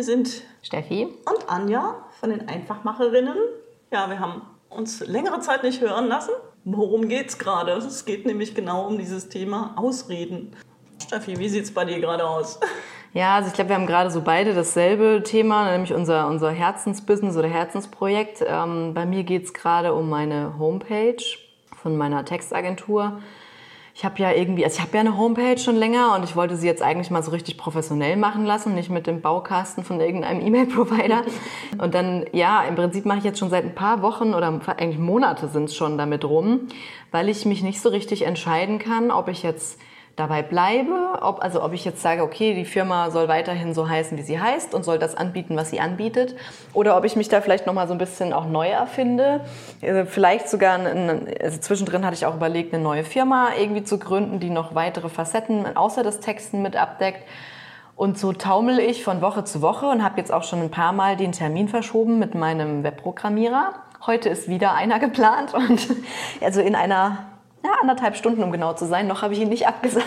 Hier sind Steffi und Anja von den Einfachmacherinnen. Ja, wir haben uns längere Zeit nicht hören lassen. Worum geht's gerade? Es geht nämlich genau um dieses Thema Ausreden. Steffi, wie sieht's bei dir gerade aus? Ja, also ich glaube, wir haben gerade so beide dasselbe Thema, nämlich unser, unser Herzensbusiness oder Herzensprojekt. Ähm, bei mir geht's gerade um meine Homepage von meiner Textagentur ich habe ja irgendwie, also ich habe ja eine Homepage schon länger und ich wollte sie jetzt eigentlich mal so richtig professionell machen lassen, nicht mit dem Baukasten von irgendeinem E-Mail-Provider. Und dann, ja, im Prinzip mache ich jetzt schon seit ein paar Wochen oder eigentlich Monate sind es schon damit rum, weil ich mich nicht so richtig entscheiden kann, ob ich jetzt dabei bleibe, ob, also ob ich jetzt sage, okay, die Firma soll weiterhin so heißen, wie sie heißt und soll das anbieten, was sie anbietet, oder ob ich mich da vielleicht nochmal so ein bisschen auch neu erfinde. Also vielleicht sogar, ein, also zwischendrin hatte ich auch überlegt, eine neue Firma irgendwie zu gründen, die noch weitere Facetten außer des Texten mit abdeckt. Und so taumel ich von Woche zu Woche und habe jetzt auch schon ein paar Mal den Termin verschoben mit meinem Webprogrammierer. Heute ist wieder einer geplant und also in einer ja, anderthalb Stunden, um genau zu sein. Noch habe ich ihn nicht abgesagt.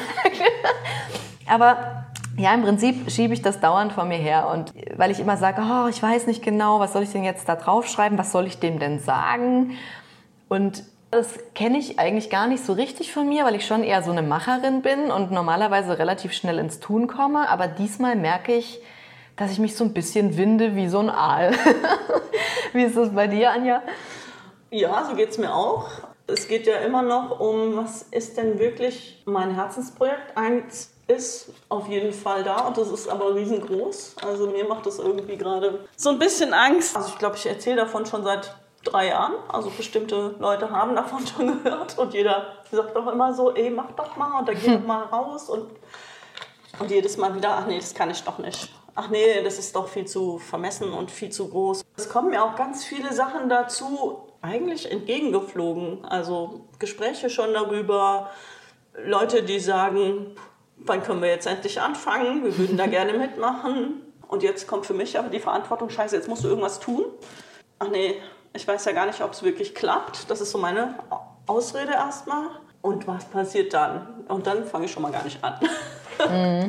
Aber ja, im Prinzip schiebe ich das dauernd vor mir her. Und weil ich immer sage, oh, ich weiß nicht genau, was soll ich denn jetzt da draufschreiben? Was soll ich dem denn sagen? Und das kenne ich eigentlich gar nicht so richtig von mir, weil ich schon eher so eine Macherin bin und normalerweise relativ schnell ins Tun komme. Aber diesmal merke ich, dass ich mich so ein bisschen winde wie so ein Aal. wie ist das bei dir, Anja? Ja, so geht es mir auch es geht ja immer noch um, was ist denn wirklich mein Herzensprojekt? Eins ist auf jeden Fall da und das ist aber riesengroß. Also mir macht das irgendwie gerade so ein bisschen Angst. Also ich glaube, ich erzähle davon schon seit drei Jahren. Also bestimmte Leute haben davon schon gehört und jeder sagt doch immer so, ey, mach doch mal und dann geh doch mal raus und, und jedes Mal wieder, ach nee, das kann ich doch nicht. Ach nee, das ist doch viel zu vermessen und viel zu groß. Es kommen ja auch ganz viele Sachen dazu, eigentlich entgegengeflogen. Also Gespräche schon darüber, Leute, die sagen, wann können wir jetzt endlich anfangen? Wir würden da gerne mitmachen. Und jetzt kommt für mich aber die Verantwortung, scheiße, jetzt musst du irgendwas tun. Ach nee, ich weiß ja gar nicht, ob es wirklich klappt. Das ist so meine Ausrede erstmal. Und was passiert dann? Und dann fange ich schon mal gar nicht an. Mhm.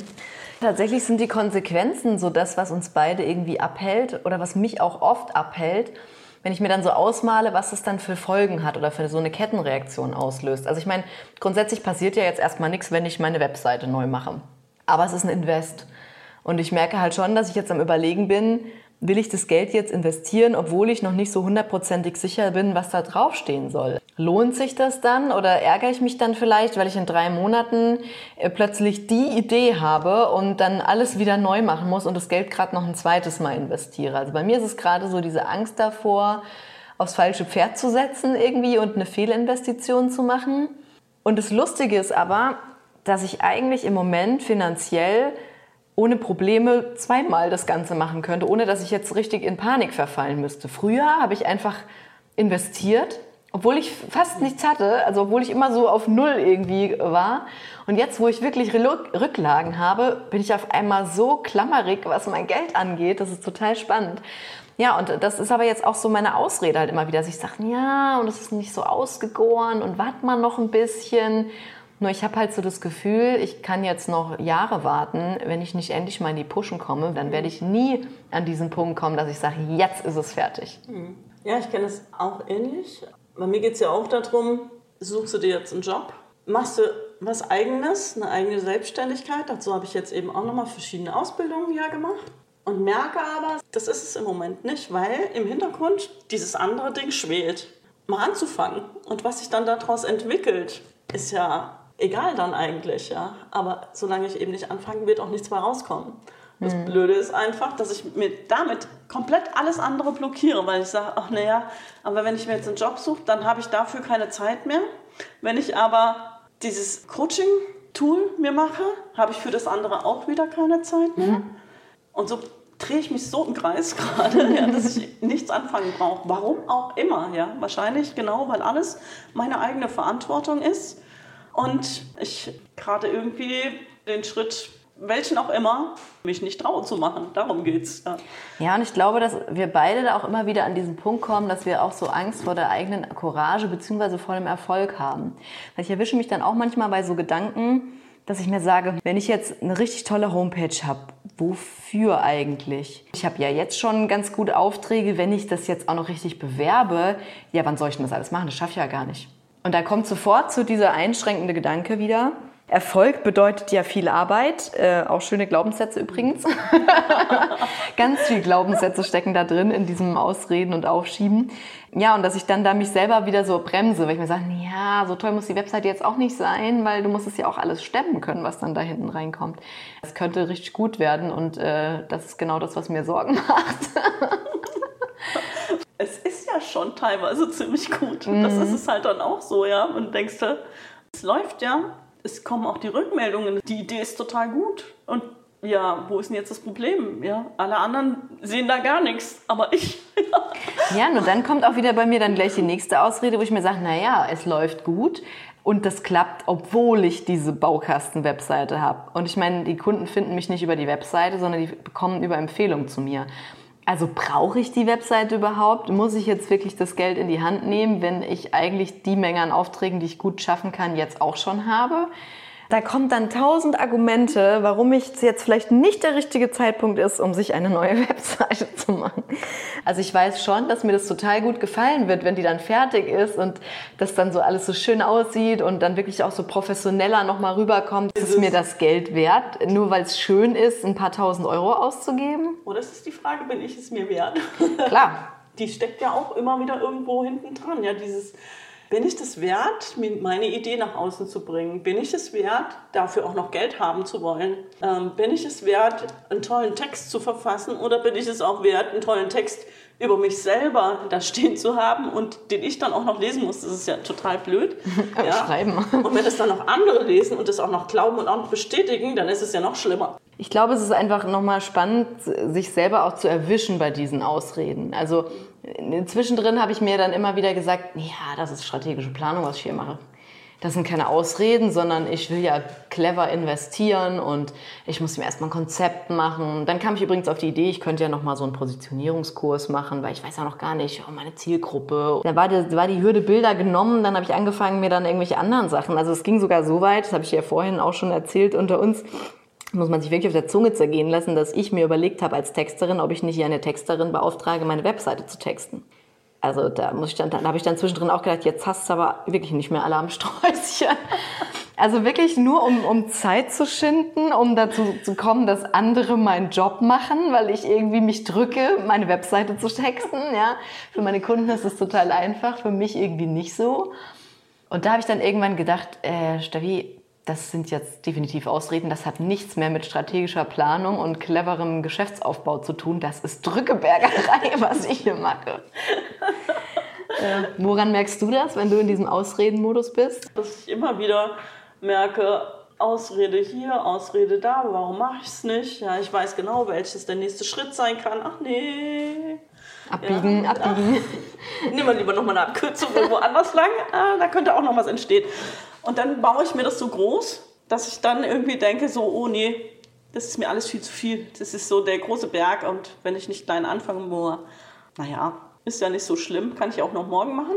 Tatsächlich sind die Konsequenzen so das, was uns beide irgendwie abhält oder was mich auch oft abhält wenn ich mir dann so ausmale, was es dann für Folgen hat oder für so eine Kettenreaktion auslöst. Also ich meine, grundsätzlich passiert ja jetzt erstmal nichts, wenn ich meine Webseite neu mache. Aber es ist ein Invest. Und ich merke halt schon, dass ich jetzt am Überlegen bin, will ich das Geld jetzt investieren, obwohl ich noch nicht so hundertprozentig sicher bin, was da draufstehen soll. Lohnt sich das dann oder ärgere ich mich dann vielleicht, weil ich in drei Monaten äh, plötzlich die Idee habe und dann alles wieder neu machen muss und das Geld gerade noch ein zweites Mal investiere? Also bei mir ist es gerade so diese Angst davor, aufs falsche Pferd zu setzen irgendwie und eine Fehlinvestition zu machen. Und das Lustige ist aber, dass ich eigentlich im Moment finanziell ohne Probleme zweimal das Ganze machen könnte, ohne dass ich jetzt richtig in Panik verfallen müsste. Früher habe ich einfach investiert, obwohl ich fast nichts hatte, also obwohl ich immer so auf Null irgendwie war. Und jetzt, wo ich wirklich Rücklagen habe, bin ich auf einmal so klammerig, was mein Geld angeht. Das ist total spannend. Ja, und das ist aber jetzt auch so meine Ausrede halt immer wieder, dass ich sage, ja, und es ist nicht so ausgegoren und warte mal noch ein bisschen. Nur ich habe halt so das Gefühl, ich kann jetzt noch Jahre warten. Wenn ich nicht endlich mal in die Pushen komme, dann werde ich nie an diesen Punkt kommen, dass ich sage, jetzt ist es fertig. Mhm. Ja, ich kenne es auch ähnlich. Bei mir geht es ja auch darum, suchst du dir jetzt einen Job, machst du was Eigenes, eine eigene Selbstständigkeit. Dazu habe ich jetzt eben auch nochmal verschiedene Ausbildungen ja gemacht. Und merke aber, das ist es im Moment nicht, weil im Hintergrund dieses andere Ding schwelt. Mal anzufangen. Und was sich dann daraus entwickelt, ist ja egal dann eigentlich, ja. Aber solange ich eben nicht anfange, wird auch nichts mehr rauskommen. Das mhm. Blöde ist einfach, dass ich mir damit komplett alles andere blockiere, weil ich sage, ach naja, aber wenn ich mir jetzt einen Job suche, dann habe ich dafür keine Zeit mehr. Wenn ich aber dieses Coaching-Tool mir mache, habe ich für das andere auch wieder keine Zeit mehr. Mhm. Und so drehe ich mich so im Kreis gerade, ja, dass ich nichts anfangen brauche. Warum auch immer, ja. Wahrscheinlich genau, weil alles meine eigene Verantwortung ist und ich gerade irgendwie den Schritt, welchen auch immer, mich nicht trauen zu machen. Darum geht's. Ja. ja, und ich glaube, dass wir beide da auch immer wieder an diesen Punkt kommen, dass wir auch so Angst vor der eigenen Courage bzw. vor dem Erfolg haben. Weil ich erwische mich dann auch manchmal bei so Gedanken, dass ich mir sage, wenn ich jetzt eine richtig tolle Homepage habe, wofür eigentlich? Ich habe ja jetzt schon ganz gute Aufträge, wenn ich das jetzt auch noch richtig bewerbe, ja, wann soll ich denn das alles machen? Das schaffe ich ja gar nicht. Und da kommt sofort zu dieser einschränkende Gedanke wieder. Erfolg bedeutet ja viel Arbeit, äh, auch schöne Glaubenssätze übrigens. Ganz viel Glaubenssätze stecken da drin in diesem Ausreden und Aufschieben. Ja, und dass ich dann da mich selber wieder so bremse, weil ich mir sage, ja, so toll muss die Webseite jetzt auch nicht sein, weil du musst es ja auch alles stemmen können, was dann da hinten reinkommt. Es könnte richtig gut werden und äh, das ist genau das, was mir Sorgen macht. Es ist ja schon teilweise ziemlich gut. Mhm. Das ist es halt dann auch so, ja. Und denkst du, es läuft ja, es kommen auch die Rückmeldungen, die Idee ist total gut. Und ja, wo ist denn jetzt das Problem? Ja, alle anderen sehen da gar nichts, aber ich. ja, nur dann kommt auch wieder bei mir dann gleich die nächste Ausrede, wo ich mir sage, naja, es läuft gut und das klappt, obwohl ich diese Baukasten-Webseite habe. Und ich meine, die Kunden finden mich nicht über die Webseite, sondern die bekommen über Empfehlungen zu mir. Also brauche ich die Webseite überhaupt? Muss ich jetzt wirklich das Geld in die Hand nehmen, wenn ich eigentlich die Menge an Aufträgen, die ich gut schaffen kann, jetzt auch schon habe? Da kommt dann tausend Argumente, warum es jetzt vielleicht nicht der richtige Zeitpunkt ist, um sich eine neue Webseite zu machen. Also ich weiß schon, dass mir das total gut gefallen wird, wenn die dann fertig ist und das dann so alles so schön aussieht und dann wirklich auch so professioneller nochmal rüberkommt. Ist es mir das Geld wert, nur weil es schön ist, ein paar tausend Euro auszugeben? Oh, das ist die Frage, bin ich es mir wert? Klar. Die steckt ja auch immer wieder irgendwo hinten dran. Ja, dieses bin ich das wert, meine Idee nach außen zu bringen? Bin ich es wert, dafür auch noch Geld haben zu wollen? Ähm, bin ich es wert, einen tollen Text zu verfassen oder bin ich es auch wert, einen tollen Text über mich selber da stehen zu haben und den ich dann auch noch lesen muss? Das ist ja total blöd. ja. Schreiben. Und wenn es dann noch andere lesen und das auch noch glauben und auch noch bestätigen, dann ist es ja noch schlimmer. Ich glaube, es ist einfach nochmal spannend, sich selber auch zu erwischen bei diesen Ausreden. Also Zwischendrin habe ich mir dann immer wieder gesagt, ja, das ist strategische Planung, was ich hier mache. Das sind keine Ausreden, sondern ich will ja clever investieren und ich muss mir erstmal ein Konzept machen. Dann kam ich übrigens auf die Idee, ich könnte ja noch mal so einen Positionierungskurs machen, weil ich weiß ja noch gar nicht, oh, meine Zielgruppe. Da war die, war die Hürde Bilder genommen, dann habe ich angefangen, mir dann irgendwelche anderen Sachen. Also es ging sogar so weit, das habe ich ja vorhin auch schon erzählt unter uns, muss man sich wirklich auf der Zunge zergehen lassen, dass ich mir überlegt habe als Texterin, ob ich nicht hier eine Texterin beauftrage, meine Webseite zu texten. Also da muss ich dann, da habe ich dann zwischendrin auch gedacht, jetzt hast du aber wirklich nicht mehr alle am Sträußchen. Also wirklich nur um, um Zeit zu schinden, um dazu zu kommen, dass andere meinen Job machen, weil ich irgendwie mich drücke, meine Webseite zu texten. Ja, für meine Kunden ist es total einfach, für mich irgendwie nicht so. Und da habe ich dann irgendwann gedacht, äh, Stavi, das sind jetzt definitiv Ausreden. Das hat nichts mehr mit strategischer Planung und cleverem Geschäftsaufbau zu tun. Das ist Drückebergerei, was ich hier mache. äh, woran merkst du das, wenn du in diesem Ausredenmodus bist? Dass ich immer wieder merke, Ausrede hier, Ausrede da, warum mache ich es nicht? Ja, ich weiß genau, welches der nächste Schritt sein kann. Ach nee. Abbiegen, ja, abbiegen. Nehmen wir lieber nochmal eine Abkürzung irgendwo anders lang. Ah, da könnte auch noch was entstehen. Und dann baue ich mir das so groß, dass ich dann irgendwie denke, so, oh nee, das ist mir alles viel zu viel. Das ist so der große Berg und wenn ich nicht klein anfangen muss, naja, ist ja nicht so schlimm, kann ich auch noch morgen machen.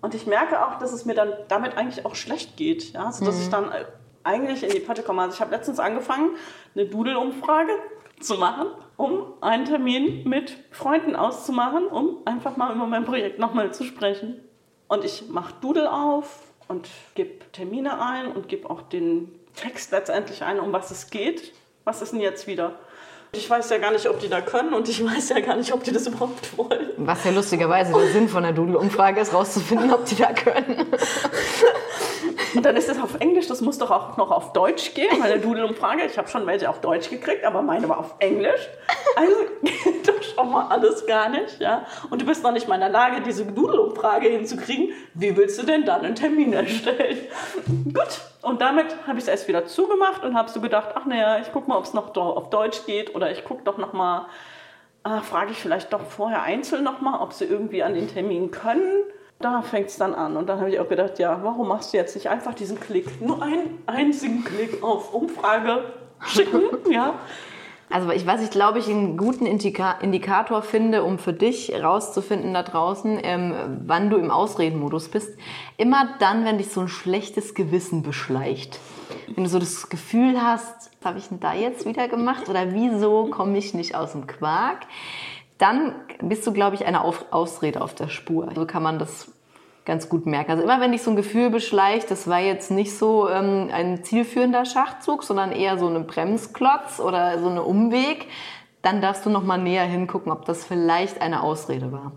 Und ich merke auch, dass es mir dann damit eigentlich auch schlecht geht. Ja? Also, dass mhm. ich dann äh, eigentlich in die Pötte komme. Also ich habe letztens angefangen, eine Doodle-Umfrage zu machen, um einen Termin mit Freunden auszumachen, um einfach mal über mein Projekt nochmal zu sprechen. Und ich mache Doodle auf, und gebe Termine ein und gebe auch den Text letztendlich ein, um was es geht. Was ist denn jetzt wieder? Ich weiß ja gar nicht, ob die da können und ich weiß ja gar nicht, ob die das überhaupt wollen. Was ja lustigerweise der Sinn von der Doodle-Umfrage ist, rauszufinden, ob die da können. Und dann ist es auf Englisch, das muss doch auch noch auf Deutsch gehen, meine Doodle-Umfrage. Ich habe schon welche auf Deutsch gekriegt, aber meine war auf Englisch. Also geht doch schon mal alles gar nicht. Ja? Und du bist noch nicht mal in der Lage, diese Doodle-Umfrage hinzukriegen. Wie willst du denn dann einen Termin erstellen? Gut, und damit habe ich es erst wieder zugemacht und habe so gedacht, ach naja, ich gucke mal, ob es noch auf Deutsch geht oder ich gucke doch noch mal, ah, frage ich vielleicht doch vorher einzeln noch mal, ob sie irgendwie an den Termin können da fängt es dann an. Und dann habe ich auch gedacht, ja, warum machst du jetzt nicht einfach diesen Klick, nur einen einzigen Klick auf Umfrage schicken, ja. Also ich weiß, ich glaube, ich einen guten Indika Indikator finde, um für dich rauszufinden da draußen, ähm, wann du im Ausredenmodus bist. Immer dann, wenn dich so ein schlechtes Gewissen beschleicht. Wenn du so das Gefühl hast, was habe ich denn da jetzt wieder gemacht? Oder wieso komme ich nicht aus dem Quark? Dann bist du, glaube ich, eine auf Ausrede auf der Spur. So kann man das ganz gut merken. Also immer wenn dich so ein Gefühl beschleicht, das war jetzt nicht so ähm, ein zielführender Schachzug, sondern eher so ein Bremsklotz oder so ein Umweg, dann darfst du noch mal näher hingucken, ob das vielleicht eine Ausrede war.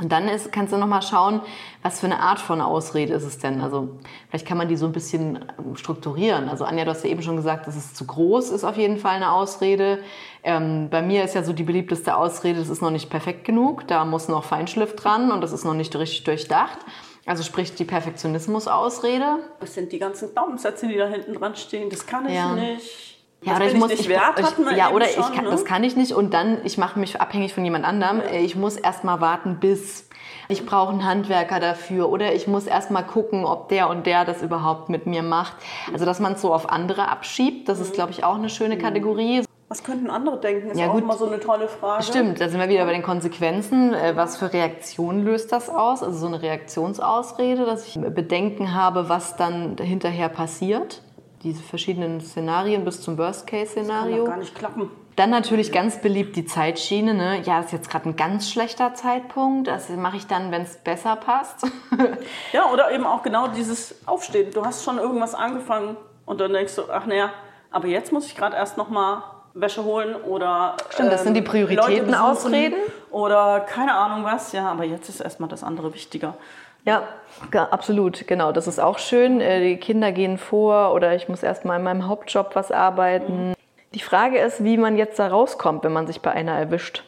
Und dann ist, kannst du noch mal schauen, was für eine Art von Ausrede ist es denn. Also vielleicht kann man die so ein bisschen ähm, strukturieren. Also Anja, du hast ja eben schon gesagt, dass es zu groß ist auf jeden Fall eine Ausrede. Ähm, bei mir ist ja so die beliebteste Ausrede, das ist noch nicht perfekt genug. Da muss noch Feinschliff dran und das ist noch nicht richtig durchdacht. Also sprich die Perfektionismus-Ausrede. Das sind die ganzen Glaubenssätze, die da hinten dran stehen. Das kann ich ja. nicht ja, oder ich muss, ich, wert, ich, ja, oder schon, ich kann, ne? das kann ich nicht und dann, ich mache mich abhängig von jemand anderem. Ja. Ich muss erst mal warten, bis ich brauche einen Handwerker dafür oder ich muss erst mal gucken, ob der und der das überhaupt mit mir macht. Also, dass man es so auf andere abschiebt, das ist, mhm. glaube ich, auch eine schöne mhm. Kategorie. Was könnten andere denken? Ist ja, auch gut. immer so eine tolle Frage. Stimmt, da sind wir wieder bei den Konsequenzen. Äh, was für Reaktionen löst das aus? Also so eine Reaktionsausrede, dass ich Bedenken habe, was dann hinterher passiert diese verschiedenen Szenarien bis zum Worst-Case-Szenario. Das kann gar nicht klappen. Dann natürlich ganz beliebt die Zeitschiene. Ne? Ja, das ist jetzt gerade ein ganz schlechter Zeitpunkt. Das mache ich dann, wenn es besser passt. ja, oder eben auch genau dieses Aufstehen. Du hast schon irgendwas angefangen und dann denkst du, ach naja, aber jetzt muss ich gerade erst noch mal Wäsche holen oder Stimmt, das sind die ähm, Prioritäten ausreden oder keine Ahnung was. Ja, aber jetzt ist erstmal das andere wichtiger. Ja, absolut, genau. Das ist auch schön. Äh, die Kinder gehen vor oder ich muss erst mal in meinem Hauptjob was arbeiten. Mhm. Die Frage ist, wie man jetzt da rauskommt, wenn man sich bei einer erwischt.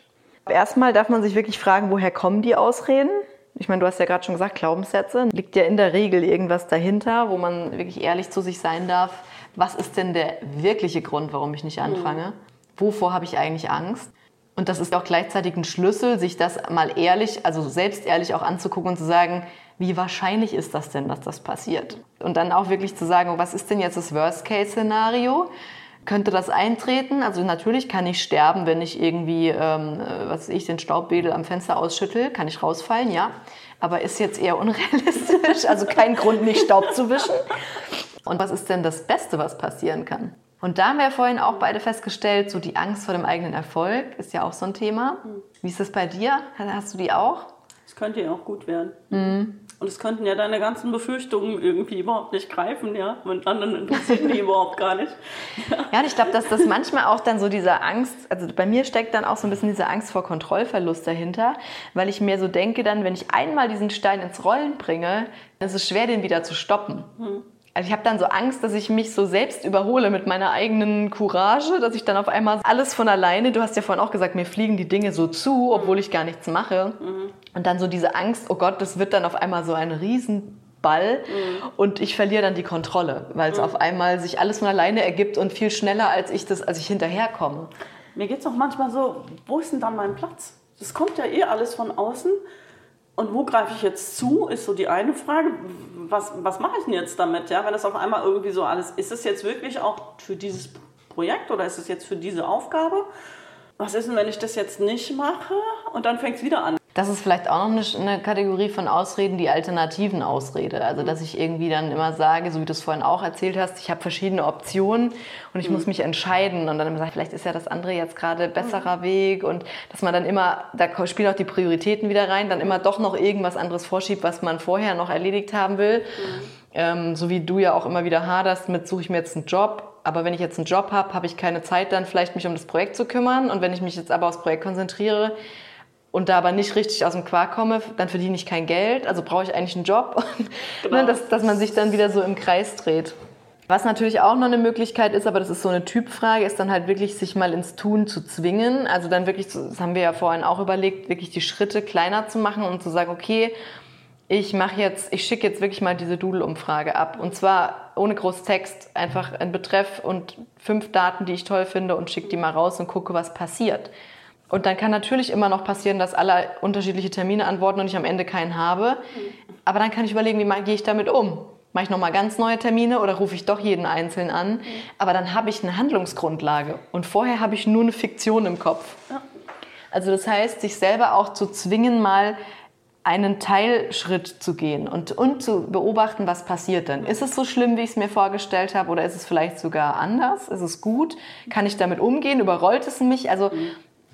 Erstmal darf man sich wirklich fragen, woher kommen die Ausreden? Ich meine, du hast ja gerade schon gesagt, Glaubenssätze. Liegt ja in der Regel irgendwas dahinter, wo man wirklich ehrlich zu sich sein darf. Was ist denn der wirkliche Grund, warum ich nicht anfange? Mhm. Wovor habe ich eigentlich Angst? Und das ist auch gleichzeitig ein Schlüssel, sich das mal ehrlich, also selbst ehrlich auch anzugucken und zu sagen, wie wahrscheinlich ist das denn, dass das passiert? Und dann auch wirklich zu sagen, was ist denn jetzt das Worst-Case-Szenario? Könnte das eintreten? Also natürlich kann ich sterben, wenn ich irgendwie, ähm, was ich, den Staubbedel am Fenster ausschüttel, kann ich rausfallen, ja. Aber ist jetzt eher unrealistisch, also kein Grund, nicht Staub zu wischen. Und was ist denn das Beste, was passieren kann? Und da haben wir vorhin auch beide festgestellt, so die Angst vor dem eigenen Erfolg ist ja auch so ein Thema. Wie ist das bei dir? Hast du die auch? Es könnte ja auch gut werden. Mhm. Und es könnten ja deine ganzen Befürchtungen irgendwie überhaupt nicht greifen, ja. Und anderen interessieren die überhaupt gar nicht. Ja, ja und ich glaube, dass das manchmal auch dann so diese Angst, also bei mir steckt dann auch so ein bisschen diese Angst vor Kontrollverlust dahinter, weil ich mir so denke, dann, wenn ich einmal diesen Stein ins Rollen bringe, dann ist es schwer, den wieder zu stoppen. Mhm. Also ich habe dann so Angst, dass ich mich so selbst überhole mit meiner eigenen Courage, dass ich dann auf einmal alles von alleine, du hast ja vorhin auch gesagt, mir fliegen die Dinge so zu, obwohl ich gar nichts mache. Mhm. Und dann so diese Angst, oh Gott, das wird dann auf einmal so ein Riesenball mhm. und ich verliere dann die Kontrolle, weil es mhm. auf einmal sich alles von alleine ergibt und viel schneller, als ich das, als ich hinterherkomme. Mir geht es auch manchmal so, wo ist denn dann mein Platz? Das kommt ja eh alles von außen. Und wo greife ich jetzt zu, ist so die eine Frage. Was, was mache ich denn jetzt damit? Ja, wenn das auf einmal irgendwie so alles, ist es jetzt wirklich auch für dieses Projekt oder ist es jetzt für diese Aufgabe? Was ist denn, wenn ich das jetzt nicht mache und dann fängt es wieder an? Das ist vielleicht auch noch eine, Kategorie von Ausreden, die alternativen Ausrede. Also, dass ich irgendwie dann immer sage, so wie du es vorhin auch erzählt hast, ich habe verschiedene Optionen und ich mhm. muss mich entscheiden. Und dann immer sage, vielleicht ist ja das andere jetzt gerade besserer mhm. Weg. Und dass man dann immer, da spielen auch die Prioritäten wieder rein, dann immer doch noch irgendwas anderes vorschiebt, was man vorher noch erledigt haben will. Mhm. Ähm, so wie du ja auch immer wieder haderst mit, suche ich mir jetzt einen Job. Aber wenn ich jetzt einen Job habe, habe ich keine Zeit, dann vielleicht mich um das Projekt zu kümmern. Und wenn ich mich jetzt aber aufs Projekt konzentriere, und da aber nicht richtig aus dem Quark komme, dann verdiene ich kein Geld, also brauche ich eigentlich einen Job. Ne, genau. dass, dass man sich dann wieder so im Kreis dreht. Was natürlich auch noch eine Möglichkeit ist, aber das ist so eine Typfrage, ist dann halt wirklich sich mal ins Tun zu zwingen. Also dann wirklich, das haben wir ja vorhin auch überlegt, wirklich die Schritte kleiner zu machen und zu sagen, okay, ich mache jetzt, ich schicke jetzt wirklich mal diese Doodle-Umfrage ab. Und zwar ohne groß Text, einfach ein Betreff und fünf Daten, die ich toll finde und schicke die mal raus und gucke, was passiert. Und dann kann natürlich immer noch passieren, dass alle unterschiedliche Termine antworten und ich am Ende keinen habe. Aber dann kann ich überlegen, wie gehe ich damit um? Mache ich nochmal ganz neue Termine oder rufe ich doch jeden einzeln an? Aber dann habe ich eine Handlungsgrundlage. Und vorher habe ich nur eine Fiktion im Kopf. Also das heißt, sich selber auch zu zwingen, mal einen Teilschritt zu gehen und, und zu beobachten, was passiert denn. Ist es so schlimm, wie ich es mir vorgestellt habe, oder ist es vielleicht sogar anders? Ist es gut? Kann ich damit umgehen? Überrollt es mich? Also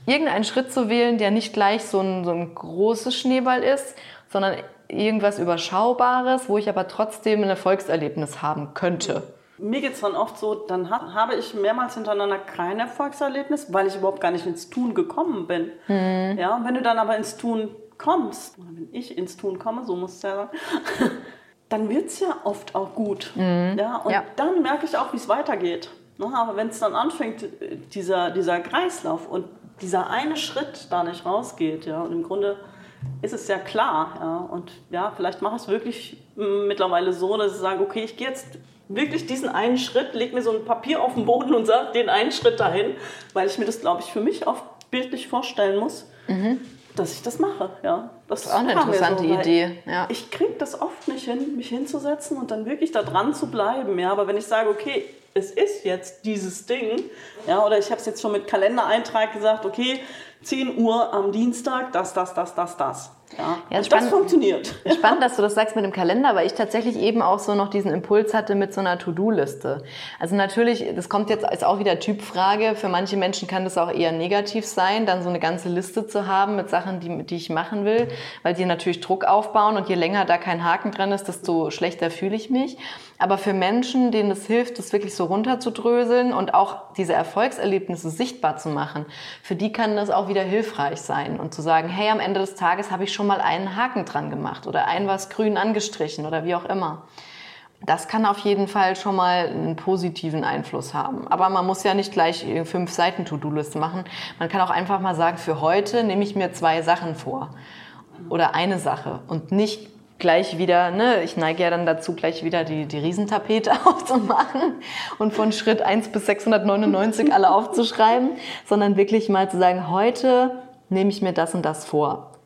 irgendeinen Schritt zu wählen, der nicht gleich so ein, so ein großes Schneeball ist, sondern irgendwas Überschaubares, wo ich aber trotzdem ein Erfolgserlebnis haben könnte. Mir geht es dann oft so, dann ha habe ich mehrmals hintereinander kein Erfolgserlebnis, weil ich überhaupt gar nicht ins Tun gekommen bin. Mhm. Ja, wenn du dann aber ins Tun kommst, wenn ich ins Tun komme, so muss es ja sagen, dann wird es ja oft auch gut. Mhm. Ja, und ja. dann merke ich auch, wie es weitergeht. Ne, aber wenn es dann anfängt, dieser, dieser Kreislauf und dieser eine Schritt da nicht rausgeht, ja, und im Grunde ist es ja klar, ja, und ja, vielleicht mache ich es wirklich mittlerweile so, dass ich sage, okay, ich gehe jetzt wirklich diesen einen Schritt, lege mir so ein Papier auf den Boden und sage den einen Schritt dahin, weil ich mir das, glaube ich, für mich auch bildlich vorstellen muss. Mhm dass ich das mache. Ja, das, das ist auch eine interessante so, Idee. Ja. Ich kriege das oft nicht hin, mich hinzusetzen und dann wirklich da dran zu bleiben. Ja, aber wenn ich sage, okay, es ist jetzt dieses Ding, ja, oder ich habe es jetzt schon mit Kalendereintrag gesagt, okay, 10 Uhr am Dienstag, das, das, das, das, das. Ja, ja spannend, das funktioniert. Spannend, dass du das sagst mit dem Kalender, weil ich tatsächlich eben auch so noch diesen Impuls hatte mit so einer To-Do-Liste. Also natürlich, das kommt jetzt als auch wieder Typfrage. Für manche Menschen kann das auch eher negativ sein, dann so eine ganze Liste zu haben mit Sachen, die, die ich machen will, weil die natürlich Druck aufbauen und je länger da kein Haken dran ist, desto schlechter fühle ich mich. Aber für Menschen, denen es hilft, das wirklich so runterzudröseln und auch diese Erfolgserlebnisse sichtbar zu machen, für die kann das auch wieder hilfreich sein und zu sagen, hey, am Ende des Tages habe ich schon mal einen Haken dran gemacht oder ein was grün angestrichen oder wie auch immer. Das kann auf jeden Fall schon mal einen positiven Einfluss haben. Aber man muss ja nicht gleich fünf Seiten To-Do-Liste machen. Man kann auch einfach mal sagen, für heute nehme ich mir zwei Sachen vor oder eine Sache und nicht gleich wieder, ne, ich neige ja dann dazu, gleich wieder die, die Riesentapete aufzumachen und von Schritt 1 bis 699 alle aufzuschreiben, sondern wirklich mal zu sagen, heute nehme ich mir das und das vor.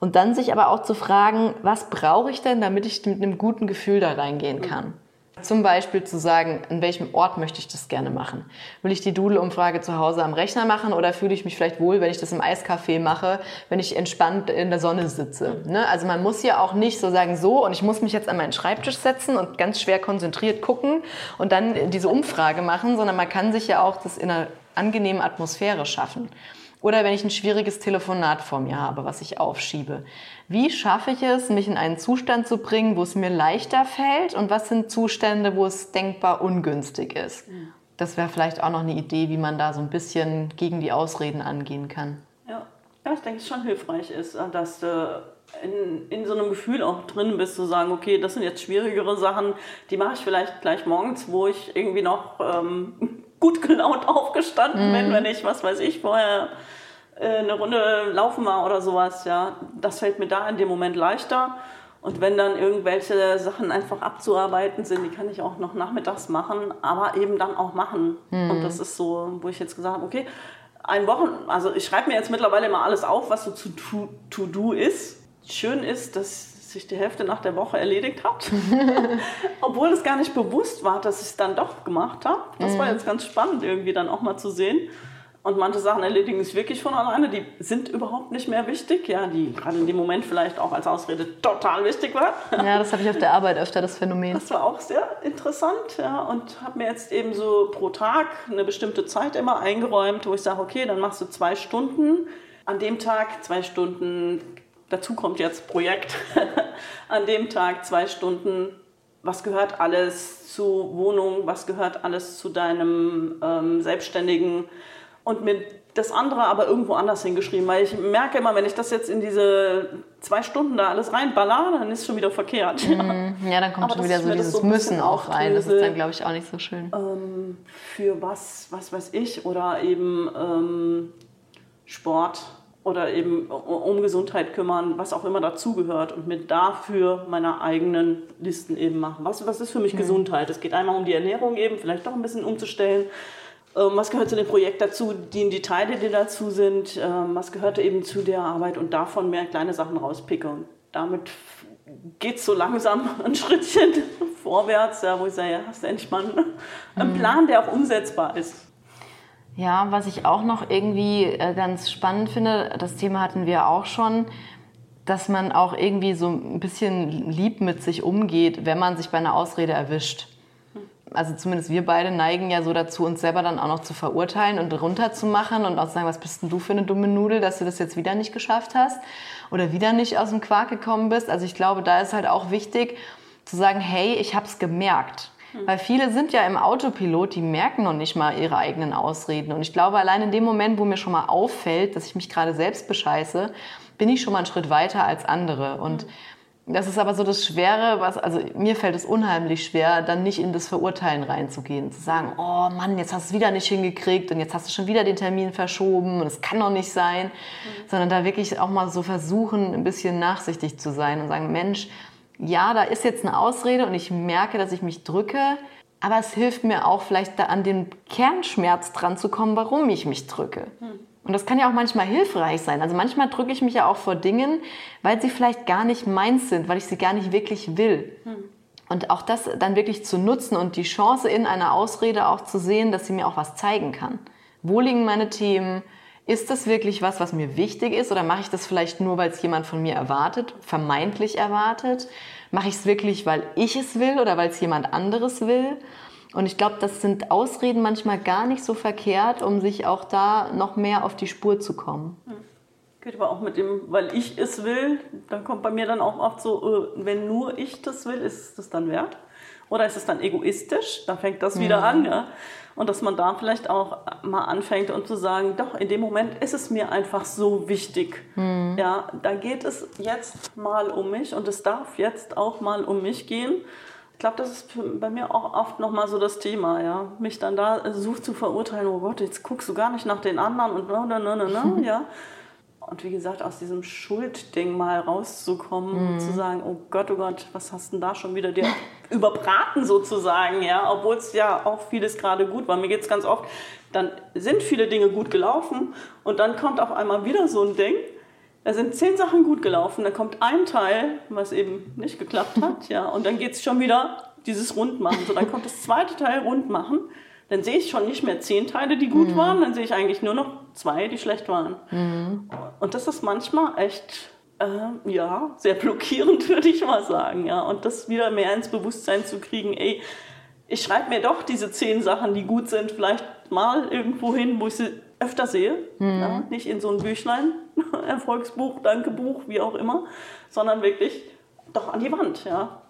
Und dann sich aber auch zu fragen, was brauche ich denn, damit ich mit einem guten Gefühl da reingehen kann. Zum Beispiel zu sagen, an welchem Ort möchte ich das gerne machen? Will ich die Doodle-Umfrage zu Hause am Rechner machen oder fühle ich mich vielleicht wohl, wenn ich das im Eiscafé mache, wenn ich entspannt in der Sonne sitze? Ne? Also man muss ja auch nicht so sagen, so und ich muss mich jetzt an meinen Schreibtisch setzen und ganz schwer konzentriert gucken und dann diese Umfrage machen, sondern man kann sich ja auch das in einer angenehmen Atmosphäre schaffen. Oder wenn ich ein schwieriges Telefonat vor mir habe, was ich aufschiebe. Wie schaffe ich es, mich in einen Zustand zu bringen, wo es mir leichter fällt? Und was sind Zustände, wo es denkbar ungünstig ist? Das wäre vielleicht auch noch eine Idee, wie man da so ein bisschen gegen die Ausreden angehen kann. Ja, ich denke, es schon hilfreich ist, dass du in, in so einem Gefühl auch drin bist, zu sagen, okay, das sind jetzt schwierigere Sachen, die mache ich vielleicht gleich morgens, wo ich irgendwie noch ähm, gut gelaunt aufgestanden mhm. bin, wenn ich, was weiß ich, vorher äh, eine Runde laufen war oder sowas. Ja, das fällt mir da in dem Moment leichter. Und wenn dann irgendwelche Sachen einfach abzuarbeiten sind, die kann ich auch noch nachmittags machen, aber eben dann auch machen. Mhm. Und das ist so, wo ich jetzt gesagt habe, okay, ein Wochen, also ich schreibe mir jetzt mittlerweile immer alles auf, was so zu To-Do ist. Schön ist, dass sich die Hälfte nach der Woche erledigt hat. Obwohl es gar nicht bewusst war, dass ich es dann doch gemacht habe. Das war mhm. jetzt ganz spannend, irgendwie dann auch mal zu sehen. Und manche Sachen erledigen sich wirklich von alleine, die sind überhaupt nicht mehr wichtig, ja, die gerade in dem Moment vielleicht auch als Ausrede total wichtig waren. Ja, das habe ich auf der Arbeit öfter, das Phänomen. Das war auch sehr interessant, ja, und habe mir jetzt eben so pro Tag eine bestimmte Zeit immer eingeräumt, wo ich sage, okay, dann machst du zwei Stunden, an dem Tag zwei Stunden dazu kommt jetzt Projekt, an dem Tag zwei Stunden, was gehört alles zu Wohnung, was gehört alles zu deinem ähm, Selbstständigen und mir das andere aber irgendwo anders hingeschrieben, weil ich merke immer, wenn ich das jetzt in diese zwei Stunden da alles reinballer, dann ist es schon wieder verkehrt. Mhm. Ja, dann kommt aber schon wieder so dieses so Müssen auch rein. Das ist dann, glaube ich, auch nicht so schön. Ähm, für was, was weiß ich, oder eben ähm, Sport oder eben um Gesundheit kümmern, was auch immer dazugehört und mir dafür meine eigenen Listen eben machen. Was, was ist für mich mhm. Gesundheit? Es geht einmal um die Ernährung eben, vielleicht doch ein bisschen umzustellen. Ähm, was gehört zu dem Projekt dazu, die, die Teile, die dazu sind, ähm, was gehört eben zu der Arbeit und davon mehr kleine Sachen rauspicke. Und damit geht es so langsam ein Schrittchen vorwärts, ja, wo ich sage, ja, hast du endlich mal einen mhm. Plan, der auch umsetzbar ist. Ja, was ich auch noch irgendwie äh, ganz spannend finde, das Thema hatten wir auch schon, dass man auch irgendwie so ein bisschen lieb mit sich umgeht, wenn man sich bei einer Ausrede erwischt. Also zumindest wir beide neigen ja so dazu, uns selber dann auch noch zu verurteilen und runterzumachen und auch zu sagen, was bist denn du für eine dumme Nudel, dass du das jetzt wieder nicht geschafft hast oder wieder nicht aus dem Quark gekommen bist. Also ich glaube, da ist halt auch wichtig zu sagen, hey, ich habe es gemerkt. Weil viele sind ja im Autopilot, die merken noch nicht mal ihre eigenen Ausreden. Und ich glaube, allein in dem Moment, wo mir schon mal auffällt, dass ich mich gerade selbst bescheiße, bin ich schon mal einen Schritt weiter als andere. Und das ist aber so das Schwere, was, also mir fällt es unheimlich schwer, dann nicht in das Verurteilen reinzugehen. Zu sagen, oh Mann, jetzt hast du es wieder nicht hingekriegt und jetzt hast du schon wieder den Termin verschoben und es kann doch nicht sein. Mhm. Sondern da wirklich auch mal so versuchen, ein bisschen nachsichtig zu sein und sagen, Mensch, ja, da ist jetzt eine Ausrede und ich merke, dass ich mich drücke, aber es hilft mir auch vielleicht da an den Kernschmerz dran zu kommen, warum ich mich drücke. Mhm. Und das kann ja auch manchmal hilfreich sein. Also manchmal drücke ich mich ja auch vor Dingen, weil sie vielleicht gar nicht meins sind, weil ich sie gar nicht wirklich will. Hm. Und auch das dann wirklich zu nutzen und die Chance in einer Ausrede auch zu sehen, dass sie mir auch was zeigen kann. Wo liegen meine Themen? Ist das wirklich was, was mir wichtig ist? Oder mache ich das vielleicht nur, weil es jemand von mir erwartet, vermeintlich erwartet? Mache ich es wirklich, weil ich es will oder weil es jemand anderes will? Und ich glaube, das sind Ausreden manchmal gar nicht so verkehrt, um sich auch da noch mehr auf die Spur zu kommen. Geht aber auch mit dem, weil ich es will, dann kommt bei mir dann auch oft so, äh, wenn nur ich das will, ist das dann wert? Oder ist es dann egoistisch? Dann fängt das wieder mhm. an, ja. Und dass man da vielleicht auch mal anfängt und zu sagen, doch, in dem Moment ist es mir einfach so wichtig. Mhm. Ja, da geht es jetzt mal um mich und es darf jetzt auch mal um mich gehen. Ich glaube, das ist bei mir auch oft nochmal so das Thema, ja. Mich dann da sucht zu verurteilen, oh Gott, jetzt guckst du gar nicht nach den anderen und na, na, na, na, ja. Und wie gesagt, aus diesem Schuldding mal rauszukommen und zu mhm. sagen, oh Gott, oh Gott, was hast du denn da schon wieder dir überbraten sozusagen, ja. Obwohl es ja auch vieles gerade gut war. Mir geht es ganz oft, dann sind viele Dinge gut gelaufen und dann kommt auf einmal wieder so ein Ding da sind zehn Sachen gut gelaufen, da kommt ein Teil, was eben nicht geklappt hat, ja, und dann geht es schon wieder dieses Rundmachen. So, dann kommt das zweite Teil Rundmachen, dann sehe ich schon nicht mehr zehn Teile, die gut mhm. waren, dann sehe ich eigentlich nur noch zwei, die schlecht waren. Mhm. Und das ist manchmal echt, äh, ja, sehr blockierend, würde ich mal sagen, ja. Und das wieder mehr ins Bewusstsein zu kriegen, ey, ich schreibe mir doch diese zehn Sachen, die gut sind, vielleicht mal irgendwo hin, wo ich sie öfter sehe. Mhm. Ja, nicht in so ein Büchlein, Erfolgsbuch, Dankebuch, wie auch immer, sondern wirklich doch an die Wand. Ja.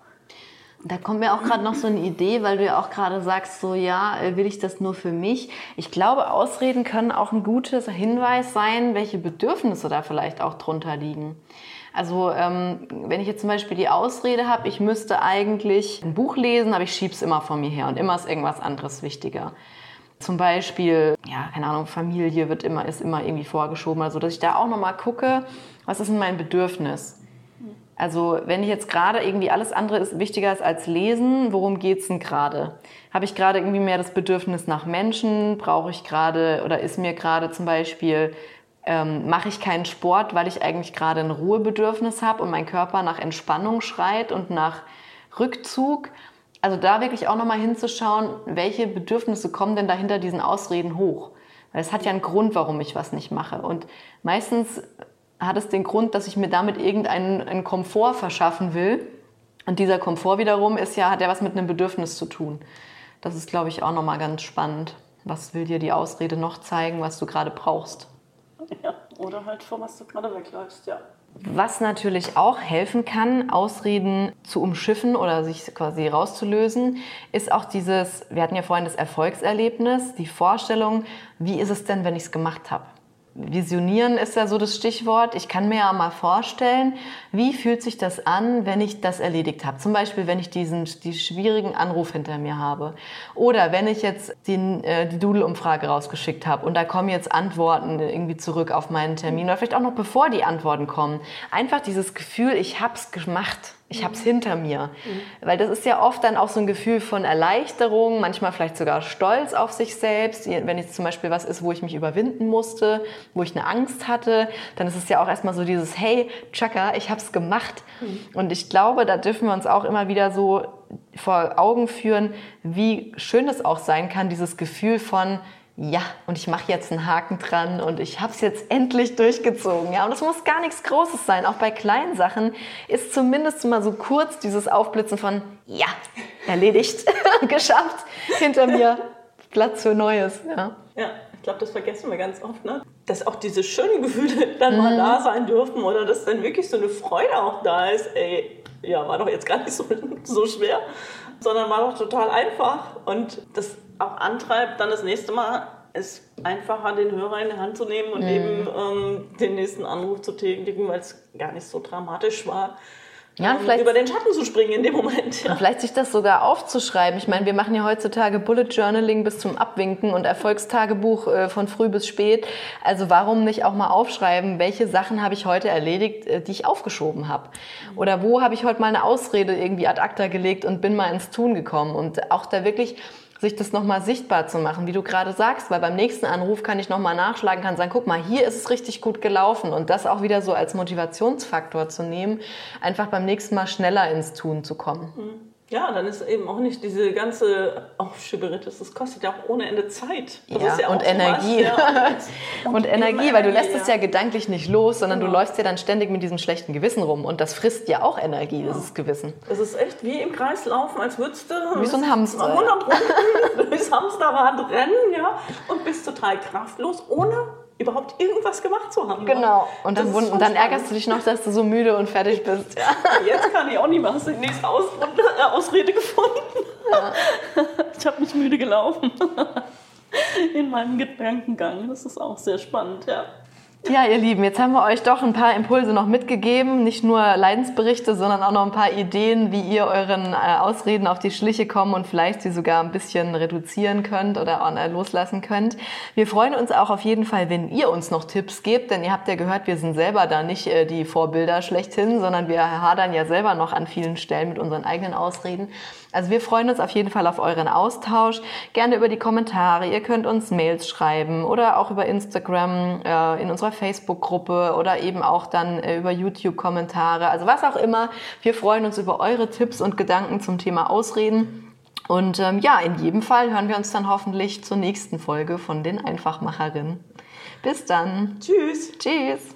Da kommt mir auch gerade noch so eine Idee, weil du ja auch gerade sagst, so ja, äh, will ich das nur für mich? Ich glaube, Ausreden können auch ein gutes Hinweis sein, welche Bedürfnisse da vielleicht auch drunter liegen. Also ähm, wenn ich jetzt zum Beispiel die Ausrede habe, ich müsste eigentlich ein Buch lesen, aber ich schiebe es immer vor mir her und immer ist irgendwas anderes wichtiger. Zum Beispiel, ja, keine Ahnung, Familie wird immer, ist immer irgendwie vorgeschoben, also dass ich da auch nochmal gucke, was ist denn mein Bedürfnis? Also wenn ich jetzt gerade irgendwie alles andere ist wichtiger ist als lesen, worum geht es denn gerade? Habe ich gerade irgendwie mehr das Bedürfnis nach Menschen? Brauche ich gerade oder ist mir gerade zum Beispiel ähm, mache ich keinen Sport, weil ich eigentlich gerade ein Ruhebedürfnis habe und mein Körper nach Entspannung schreit und nach Rückzug? Also da wirklich auch nochmal hinzuschauen, welche Bedürfnisse kommen denn dahinter diesen Ausreden hoch? Weil es hat ja einen Grund, warum ich was nicht mache. Und meistens hat es den Grund, dass ich mir damit irgendeinen Komfort verschaffen will. Und dieser Komfort wiederum ist ja, hat ja was mit einem Bedürfnis zu tun. Das ist, glaube ich, auch nochmal ganz spannend. Was will dir die Ausrede noch zeigen, was du gerade brauchst? Ja, oder halt vor was du gerade wegläufst, ja. Was natürlich auch helfen kann, Ausreden zu umschiffen oder sich quasi rauszulösen, ist auch dieses, wir hatten ja vorhin das Erfolgserlebnis, die Vorstellung, wie ist es denn, wenn ich es gemacht habe? Visionieren ist ja so das Stichwort. Ich kann mir ja mal vorstellen, wie fühlt sich das an, wenn ich das erledigt habe. Zum Beispiel, wenn ich diesen die schwierigen Anruf hinter mir habe. Oder wenn ich jetzt den, äh, die Doodle-Umfrage rausgeschickt habe und da kommen jetzt Antworten irgendwie zurück auf meinen Termin. Oder vielleicht auch noch bevor die Antworten kommen. Einfach dieses Gefühl, ich habe es gemacht ich habe es hinter mir. Mhm. Weil das ist ja oft dann auch so ein Gefühl von Erleichterung, manchmal vielleicht sogar Stolz auf sich selbst. Wenn jetzt zum Beispiel was ist, wo ich mich überwinden musste, wo ich eine Angst hatte, dann ist es ja auch erstmal so dieses, hey, Chaka, ich habe es gemacht. Mhm. Und ich glaube, da dürfen wir uns auch immer wieder so vor Augen führen, wie schön es auch sein kann, dieses Gefühl von, ja, und ich mache jetzt einen Haken dran und ich habe es jetzt endlich durchgezogen. Ja, und es muss gar nichts Großes sein. Auch bei kleinen Sachen ist zumindest mal so kurz dieses Aufblitzen von, ja, erledigt, geschafft, hinter mir Platz für Neues. Ja, ja ich glaube, das vergessen wir ganz oft, ne? dass auch diese schönen Gefühle dann mhm. mal da sein dürfen oder dass dann wirklich so eine Freude auch da ist. Ey, ja, war doch jetzt gar nicht so, so schwer, sondern war doch total einfach und das auch antreibt, dann das nächste Mal es einfacher, den Hörer in die Hand zu nehmen und mhm. eben ähm, den nächsten Anruf zu tätigen, weil es gar nicht so dramatisch war. Ja, und ähm, vielleicht, über den Schatten zu springen in dem Moment. Ja. Und vielleicht sich das sogar aufzuschreiben. Ich meine, wir machen ja heutzutage Bullet Journaling bis zum Abwinken und Erfolgstagebuch äh, von früh bis spät. Also warum nicht auch mal aufschreiben, welche Sachen habe ich heute erledigt, äh, die ich aufgeschoben habe? Oder wo habe ich heute mal eine Ausrede irgendwie ad acta gelegt und bin mal ins Tun gekommen? Und auch da wirklich sich das nochmal sichtbar zu machen, wie du gerade sagst, weil beim nächsten Anruf kann ich nochmal nachschlagen, kann sagen, guck mal, hier ist es richtig gut gelaufen und das auch wieder so als Motivationsfaktor zu nehmen, einfach beim nächsten Mal schneller ins Tun zu kommen. Mhm. Ja, dann ist eben auch nicht diese ganze Aufschieberitis, das kostet ja auch ohne Ende Zeit. Das ja, ja und Energie. Ja, und, und Energie, weil du lässt es ja gedanklich nicht los, sondern genau. du läufst ja dann ständig mit diesem schlechten Gewissen rum und das frisst ja auch Energie, dieses Gewissen. Es ist echt wie im Kreis laufen, als würdest du wie so ein Hamster. 100 Runden durchs Hamsterrad rennen ja, und bist total kraftlos, ohne überhaupt irgendwas gemacht zu haben. Genau. Und dann, und dann ärgerst du dich noch, dass du so müde und fertig bist. Ja. Jetzt kann ich auch nicht mehr. Hast du die nächste Ausrunde, äh, Ausrede gefunden? Ja. Ich habe mich müde gelaufen. In meinem Gedankengang. Das ist auch sehr spannend, ja. Ja, ihr Lieben, jetzt haben wir euch doch ein paar Impulse noch mitgegeben. Nicht nur Leidensberichte, sondern auch noch ein paar Ideen, wie ihr euren äh, Ausreden auf die Schliche kommen und vielleicht sie sogar ein bisschen reduzieren könnt oder äh, loslassen könnt. Wir freuen uns auch auf jeden Fall, wenn ihr uns noch Tipps gebt, denn ihr habt ja gehört, wir sind selber da nicht äh, die Vorbilder schlechthin, sondern wir hadern ja selber noch an vielen Stellen mit unseren eigenen Ausreden. Also wir freuen uns auf jeden Fall auf euren Austausch. Gerne über die Kommentare. Ihr könnt uns Mails schreiben oder auch über Instagram äh, in unserer Facebook-Gruppe oder eben auch dann äh, über YouTube-Kommentare. Also was auch immer. Wir freuen uns über eure Tipps und Gedanken zum Thema Ausreden. Und ähm, ja, in jedem Fall hören wir uns dann hoffentlich zur nächsten Folge von den Einfachmacherinnen. Bis dann. Tschüss. Tschüss.